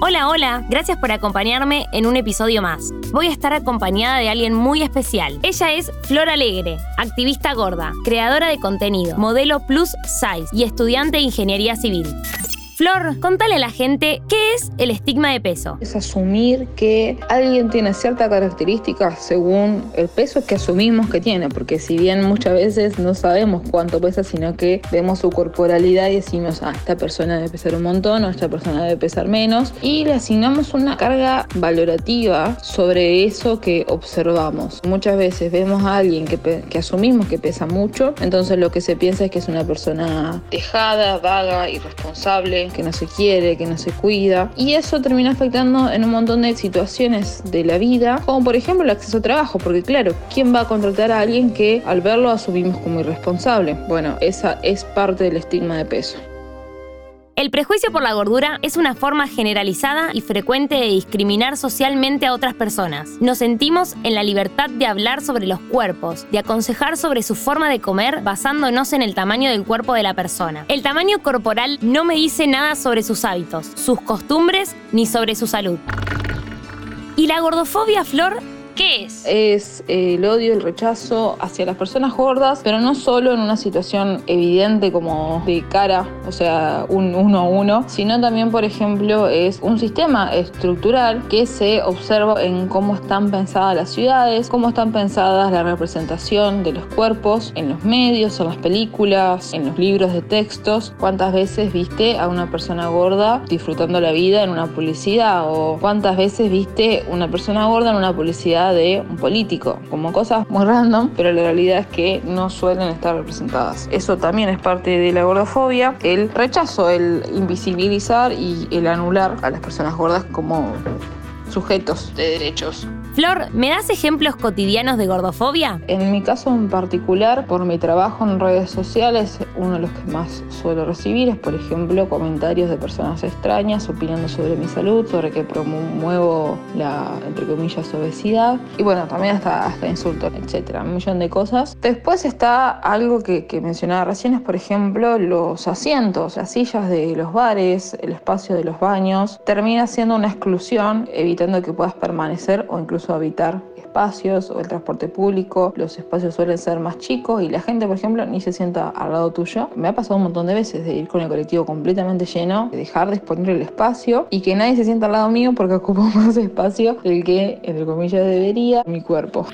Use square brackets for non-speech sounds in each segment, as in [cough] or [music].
Hola, hola, gracias por acompañarme en un episodio más. Voy a estar acompañada de alguien muy especial. Ella es Flor Alegre, activista gorda, creadora de contenido, modelo plus size y estudiante de ingeniería civil. Flor, contale a la gente qué es el estigma de peso. Es asumir que alguien tiene cierta característica según el peso que asumimos que tiene, porque si bien muchas veces no sabemos cuánto pesa, sino que vemos su corporalidad y decimos, ah, esta persona debe pesar un montón o esta persona debe pesar menos, y le asignamos una carga valorativa sobre eso que observamos. Muchas veces vemos a alguien que, asumimos que pesa mucho, entonces lo que se piensa es que es una persona dejada, vaga, irresponsable, que no se quiere, que no se cuida. Y eso termina afectando en un montón de situaciones de la vida, como por ejemplo el acceso a trabajo, porque claro, ¿quién va a contratar a alguien que al verlo asumimos como irresponsable? Bueno, esa es parte del estigma de peso. El prejuicio por la gordura es una forma generalizada y frecuente de discriminar socialmente a otras personas. Nos sentimos en la libertad de hablar sobre los cuerpos, de aconsejar sobre su forma de comer basándonos en el tamaño del cuerpo de la persona. El tamaño corporal no me dice nada sobre sus hábitos, sus costumbres ni sobre su salud. ¿Y la gordofobia, Flor? ¿Qué es? Es eh, el odio, el rechazo hacia las personas gordas, pero no solo en una situación evidente como de cara, o sea, un uno a uno, sino también, por ejemplo, es un sistema estructural que se observa en cómo están pensadas las ciudades, cómo están pensadas la representación de los cuerpos en los medios, en las películas, en los libros de textos. ¿Cuántas veces viste a una persona gorda disfrutando la vida en una publicidad? ¿O cuántas veces viste una persona gorda en una publicidad? De un político, como cosas muy random, pero la realidad es que no suelen estar representadas. Eso también es parte de la gordofobia, el rechazo, el invisibilizar y el anular a las personas gordas como sujetos de derechos. Flor, ¿me das ejemplos cotidianos de gordofobia? En mi caso en particular, por mi trabajo en redes sociales, uno de los que más suelo recibir es, por ejemplo, comentarios de personas extrañas opinando sobre mi salud, sobre que promuevo la, entre comillas, obesidad. Y bueno, también hasta, insultos, etcétera, un millón de cosas. Después está algo que mencionaba recién, es, por ejemplo, los asientos, las sillas de los bares, el espacio de los baños. Termina siendo una exclusión, evitando que puedas permanecer o incluso habitar espacios o el transporte público, los espacios suelen ser más chicos y la gente, por ejemplo, ni se sienta al lado tuyo. Me ha pasado un montón de veces de ir con el colectivo completamente lleno, de dejar disponible el espacio y que nadie se sienta al lado mío porque ocupo [laughs] más espacio del que, entre comillas, debería mi cuerpo.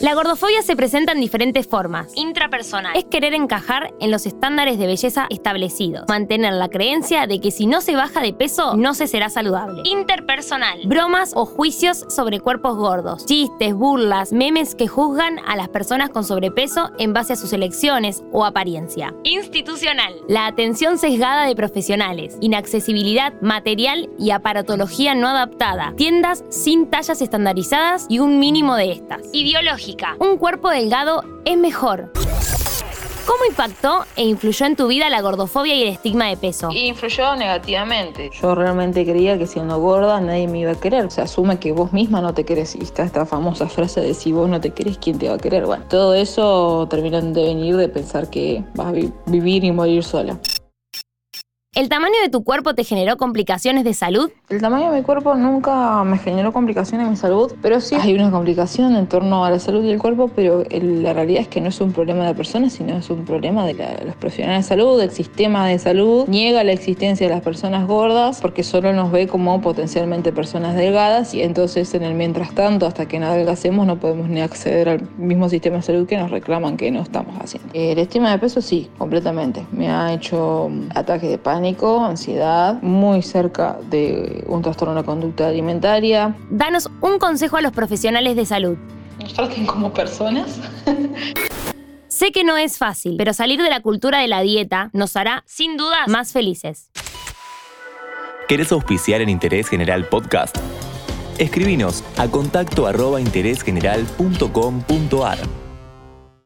La gordofobia se presenta en diferentes formas. Intrapersonal es querer encajar en los estándares de belleza establecidos. Mantener la creencia de que si no se baja de peso, no se será saludable. Interpersonal. Bromas o juicios sobre cuerpos gordos. Chistes, burlas, memes que juzgan a las personas con sobrepeso en base a sus elecciones o apariencia. Institucional. La atención sesgada de profesionales. Inaccesibilidad material y aparatología no adaptada. Tiendas sin tallas estandarizadas y un mínimo de estas. Un cuerpo delgado es mejor. ¿Cómo impactó e influyó en tu vida la gordofobia y el estigma de peso? Influyó negativamente. Yo realmente creía que siendo gorda nadie me iba a querer. Se asume que vos misma no te querés. Y está esta famosa frase de si vos no te querés, ¿quién te va a querer? Bueno, todo eso terminó de venir de pensar que vas a vivir y morir sola. ¿El tamaño de tu cuerpo te generó complicaciones de salud? El tamaño de mi cuerpo nunca me generó complicaciones en mi salud, pero sí hay una complicación en torno a la salud y el cuerpo, pero la realidad es que no es un problema de la persona, sino es un problema de, los profesionales de salud, del sistema de salud. Niega la existencia de las personas gordas porque solo nos ve como potencialmente personas delgadas y entonces en el mientras tanto, hasta que nada adelgacemos, no podemos ni acceder al mismo sistema de salud que nos reclaman que no estamos haciendo. El estima de peso sí, completamente. Me ha hecho ataques de pánico ansiedad, muy cerca de un trastorno de la conducta alimentaria. Danos un consejo a los profesionales de salud. Nos traten como personas. [laughs] sé que no es fácil, pero salir de la cultura de la dieta nos hará, sin duda, más felices. ¿Querés auspiciar en Interés General Podcast? Escribinos a contacto arroba interésgeneral.com.ar.